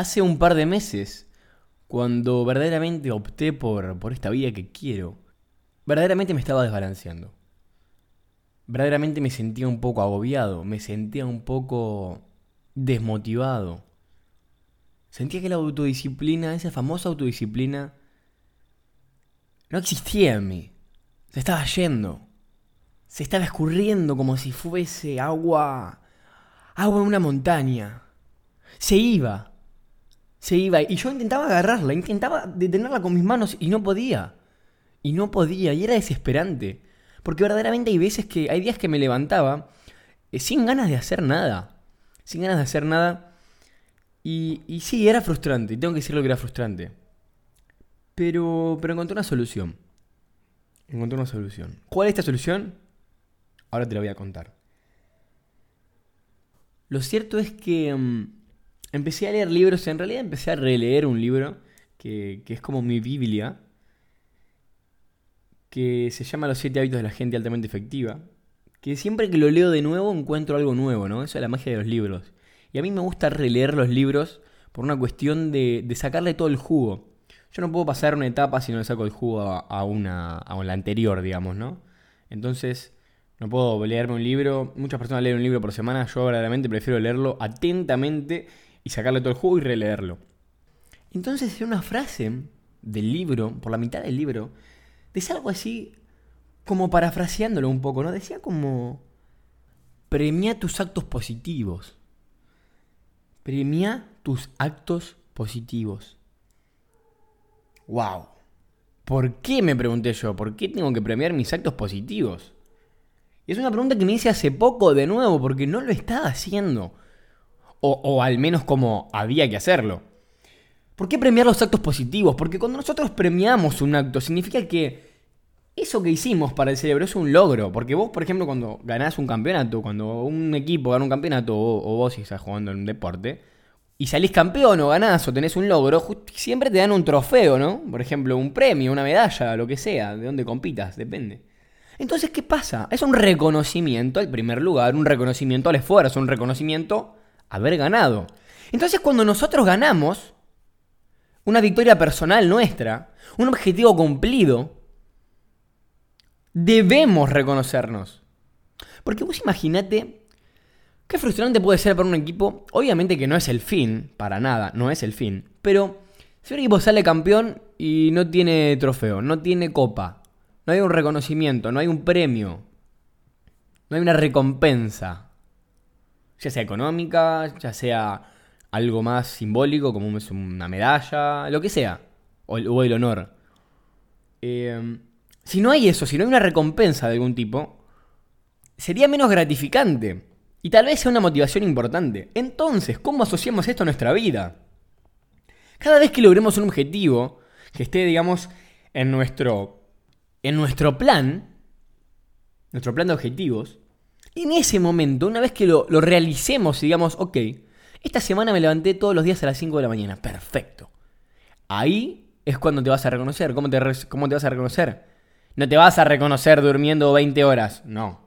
Hace un par de meses, cuando verdaderamente opté por, por esta vida que quiero, verdaderamente me estaba desbalanceando. Verdaderamente me sentía un poco agobiado, me sentía un poco desmotivado. Sentía que la autodisciplina, esa famosa autodisciplina, no existía en mí. Se estaba yendo. Se estaba escurriendo como si fuese agua. agua en una montaña. Se iba. Se iba. Y yo intentaba agarrarla, intentaba detenerla con mis manos y no podía. Y no podía. Y era desesperante. Porque verdaderamente hay veces que. hay días que me levantaba eh, sin ganas de hacer nada. Sin ganas de hacer nada. Y, sí, era frustrante. Tengo que decirlo que era frustrante. Pero, pero encontré una solución. Encontré una solución. ¿Cuál es esta solución? Ahora te la voy a contar. Lo cierto es que mm, empecé a leer libros, en realidad empecé a releer un libro que, que es como mi Biblia, que se llama Los siete hábitos de la gente altamente efectiva, que siempre que lo leo de nuevo encuentro algo nuevo, ¿no? Eso es la magia de los libros. Y a mí me gusta releer los libros por una cuestión de, de sacarle todo el jugo. Yo no puedo pasar una etapa si no le saco el jugo a, una, a la anterior, digamos, ¿no? Entonces, no puedo leerme un libro. Muchas personas leen un libro por semana. Yo verdaderamente prefiero leerlo atentamente y sacarle todo el jugo y releerlo. Entonces, en una frase del libro, por la mitad del libro, decía algo así, como parafraseándolo un poco, ¿no? Decía como. Premia tus actos positivos. Premia tus actos positivos. ¡Wow! ¿Por qué me pregunté yo? ¿Por qué tengo que premiar mis actos positivos? Y es una pregunta que me hice hace poco de nuevo, porque no lo estaba haciendo. O, al menos como había que hacerlo. ¿Por qué premiar los actos positivos? Porque cuando nosotros premiamos un acto, significa que eso que hicimos para el cerebro es un logro. Porque vos, por ejemplo, cuando ganás un campeonato, cuando un equipo gana un campeonato, o, o vos si estás jugando en un deporte, y salís campeón o ganás o tenés un logro, siempre te dan un trofeo, ¿no? Por ejemplo, un premio, una medalla, lo que sea, de dónde compitas, depende. Entonces, ¿qué pasa? Es un reconocimiento al primer lugar, un reconocimiento al esfuerzo, un reconocimiento haber ganado. Entonces, cuando nosotros ganamos una victoria personal nuestra, un objetivo cumplido, debemos reconocernos. Porque vos imaginate Qué frustrante puede ser para un equipo. Obviamente que no es el fin, para nada, no es el fin. Pero si un equipo sale campeón y no tiene trofeo, no tiene copa, no hay un reconocimiento, no hay un premio, no hay una recompensa, ya sea económica, ya sea algo más simbólico como una medalla, lo que sea, o el, honor. Eh, si no hay eso, si no hay una recompensa de algún tipo, sería menos gratificante. Y tal vez sea una motivación importante. Entonces, ¿cómo asociamos esto a nuestra vida? Cada vez que logremos un objetivo que esté, digamos, en nuestro, en nuestro plan, nuestro plan de objetivos, en ese momento, una vez que lo, realicemos y digamos, ok, esta semana me levanté todos los días a las 5 de la mañana, perfecto. Ahí es cuando te vas a reconocer. ¿Cómo te, ¿Cómo te vas a reconocer? No te vas a reconocer durmiendo 20 horas, no.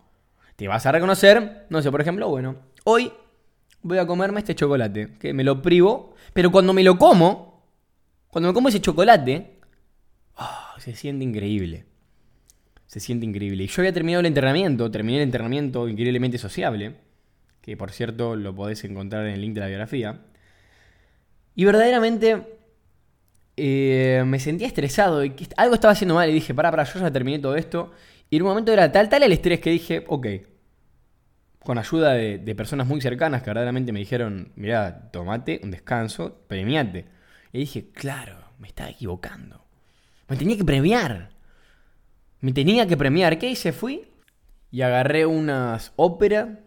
Te vas a reconocer, no sé, por ejemplo, bueno, hoy voy a comerme este chocolate, que me lo privo, pero cuando me lo como, cuando me como ese chocolate, ah, se siente increíble. Se siente increíble. Y yo había terminado el entrenamiento, terminé el entrenamiento increíblemente sociable, que por cierto lo podés encontrar en el link de la biografía. Y verdaderamente eh, me sentía estresado y que algo estaba haciendo mal y dije, para, para, yo ya terminé todo esto y en un momento era tal, tal el estrés que dije, ok, con ayuda de, personas muy cercanas que verdaderamente me dijeron, mira, tomate un descanso, premiate. Y dije, claro, me estaba equivocando. Me tenía que premiar. Me tenía que premiar. ¿Qué hice? Fui y agarré unas ópera.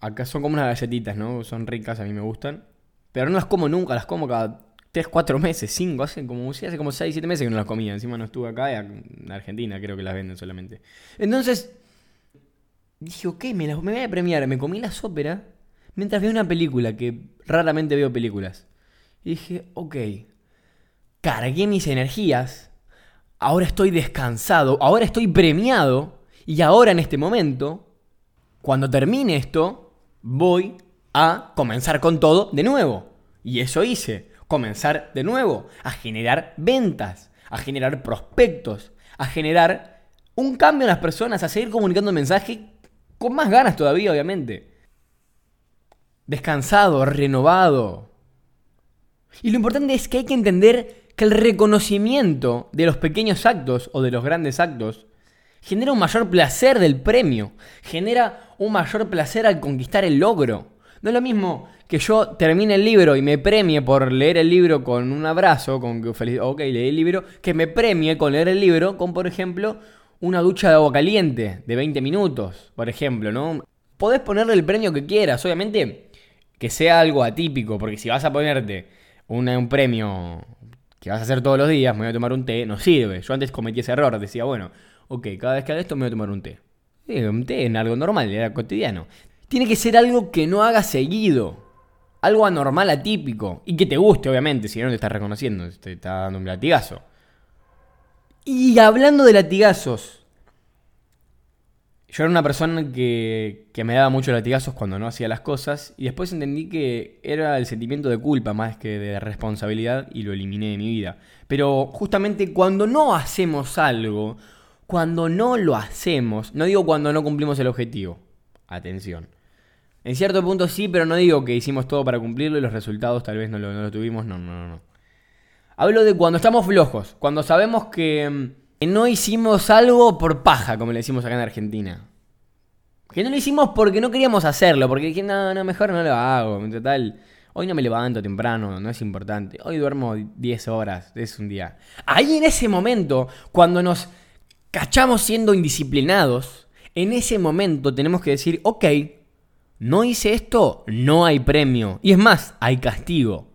Acá son como unas galletitas, ¿no? Son ricas, a mí me gustan. Pero no las como nunca, las como cada 3, 4 meses, 5, hace como, hace como 6, 7 meses que no las comía. Encima no estuve acá, en Argentina creo que las venden solamente. Entonces, dije, ok, me, las, me voy a premiar. Me comí las óperas mientras veo una película, que raramente veo películas. Y dije, ok, cargué mis energías, ahora estoy descansado, ahora estoy premiado, y ahora en este momento, cuando termine esto, voy a comenzar con todo de nuevo. Y eso hice comenzar de nuevo, a generar ventas, a generar prospectos, a generar un cambio en las personas, a seguir comunicando el mensaje con más ganas todavía, obviamente. Descansado, renovado. Y lo importante es que hay que entender que el reconocimiento de los pequeños actos o de los grandes actos genera un mayor placer del premio, genera un mayor placer al conquistar el logro. No es lo mismo que yo termine el libro y me premie por leer el libro con un abrazo, con que feliz, ok, leí el libro, que me premie con leer el libro con, por ejemplo, una ducha de agua caliente de 20 minutos, por ejemplo, ¿no? Podés ponerle el premio que quieras, obviamente que sea algo atípico, porque si vas a ponerte un premio que vas a hacer todos los días, me voy a tomar un té, no sirve. Yo antes cometí ese error, decía, bueno, ok, cada vez que haga esto me voy a tomar un té. un té en algo normal, era cotidiano. Tiene que ser algo que no haga seguido. Algo anormal, atípico. Y que te guste, obviamente, si no te estás reconociendo, te está dando un latigazo. Y hablando de latigazos. Yo era una persona que, que, me daba muchos latigazos cuando no hacía las cosas y después entendí que era el sentimiento de culpa más que de responsabilidad y lo eliminé de mi vida. Pero justamente cuando no hacemos algo, cuando no lo hacemos, no digo cuando no cumplimos el objetivo, atención, en cierto punto sí, pero no digo que hicimos todo para cumplirlo y los resultados tal vez no lo, tuvimos. No, no, no. Hablo de cuando estamos flojos, cuando sabemos que, mm, no hicimos algo por paja, como le decimos acá en Argentina. Que no lo hicimos porque no queríamos hacerlo, porque dije, no, no, mejor no lo hago. En total, hoy no me levanto temprano, no es importante. Hoy duermo 10 horas, es un día. Ahí en ese momento, cuando nos cachamos siendo indisciplinados, en ese momento tenemos que decir, ok, no hice esto, no hay premio. Y es más, hay castigo.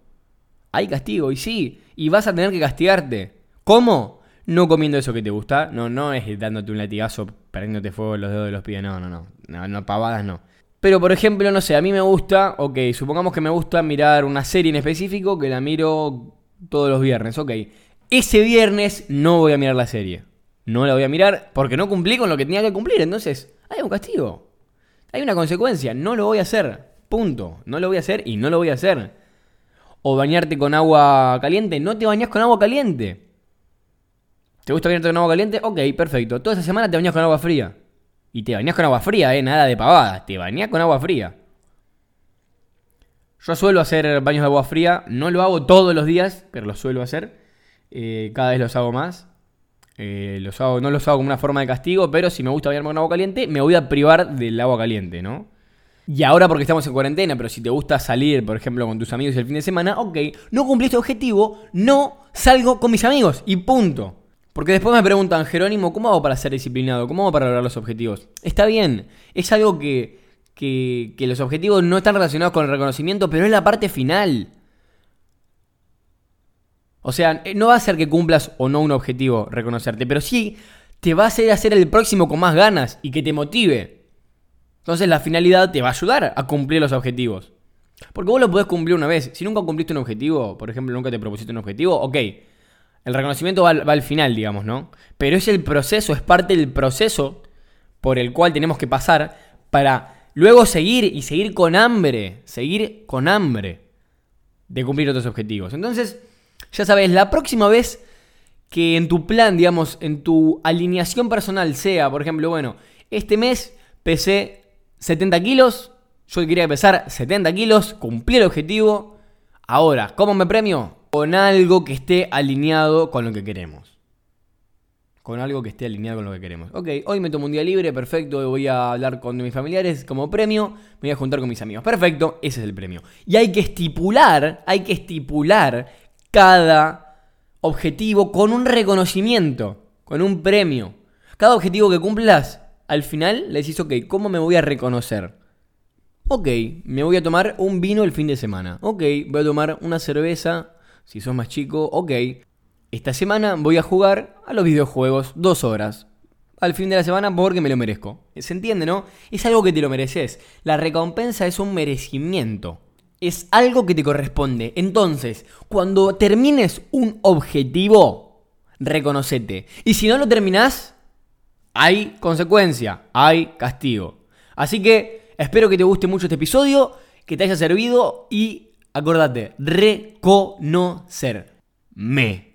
Hay castigo, y sí, y vas a tener que castigarte. ¿Cómo? No comiendo eso que te gusta, no, no es dándote un latigazo, perdiéndote fuego en los dedos de los pies, no, no, no, no, no, pavadas no. Pero por ejemplo, no sé, a mí me gusta, ok, supongamos que me gusta mirar una serie en específico que la miro todos los viernes, ok. Ese viernes no voy a mirar la serie. No la voy a mirar porque no cumplí con lo que tenía que cumplir, entonces hay un castigo. Hay una consecuencia, no lo voy a hacer. Punto. No lo voy a hacer y no lo voy a hacer. O bañarte con agua caliente, no te bañas con agua caliente. ¿Te gusta bañarte con agua caliente? Ok, perfecto. Toda esa semana te bañas con agua fría. Y te bañas con agua fría, eh, nada de pavada. Te bañas con agua fría. Yo suelo hacer baños de agua fría. No lo hago todos los días, pero lo suelo hacer. Eh, cada vez los hago más. Eh, hago, no los hago como una forma de castigo, pero si me gusta bañarme con agua caliente, me voy a privar del agua caliente, ¿no? Y ahora porque estamos en cuarentena, pero si te gusta salir, por ejemplo, con tus amigos el fin de semana, ok, no cumplí este objetivo, no salgo con mis amigos y punto. Porque después me preguntan, Jerónimo, ¿cómo hago para ser disciplinado? ¿Cómo hago para lograr los objetivos? Está bien, es algo que, que, los objetivos no están relacionados con el reconocimiento, pero es la parte final. O sea, eh, no va a ser que cumplas o no un objetivo reconocerte, pero sí te va a hacer hacer el próximo con más ganas y que te motive. Entonces la finalidad te va a ayudar a cumplir los objetivos. Porque vos lo podés cumplir una vez. Si nunca cumpliste un objetivo, por ejemplo, nunca te propusiste un objetivo, ok. El reconocimiento va, al final, digamos, ¿no? Pero es el proceso, es parte del proceso por el cual tenemos que pasar para luego seguir y seguir con hambre, seguir con hambre de cumplir otros objetivos. Entonces, ya sabes, la próxima vez que en tu plan, digamos, en tu alineación personal sea, por ejemplo, bueno, este mes pesé 70 kilos, yo quería pesar 70 kilos, cumplí el objetivo. Ahora, ¿cómo me premio? Con algo que esté alineado con lo que queremos. Con algo que esté alineado con lo que queremos. Ok, hoy me tomo un día libre, perfecto, voy a hablar con mis familiares como premio, me voy a juntar con mis amigos. Perfecto, ese es el premio. Y hay que estipular, hay que estipular cada objetivo con un reconocimiento, con un premio. Cada objetivo que cumplas, al final le decís, ok, ¿cómo me voy a reconocer? Ok, me voy a tomar un vino el fin de semana. Ok, voy a tomar una cerveza, si sos más chico. Ok, esta semana voy a jugar a los videojuegos dos horas. Al fin de la semana porque me lo merezco. ¿Se entiende, no? Es algo que te lo mereces. La recompensa es un merecimiento es algo que te corresponde. Entonces, cuando termines un objetivo, reconocete. Y si no lo terminás, hay consecuencia, hay castigo. Así que espero que te guste mucho este episodio, que te haya servido y Acordate, reconocer. Me.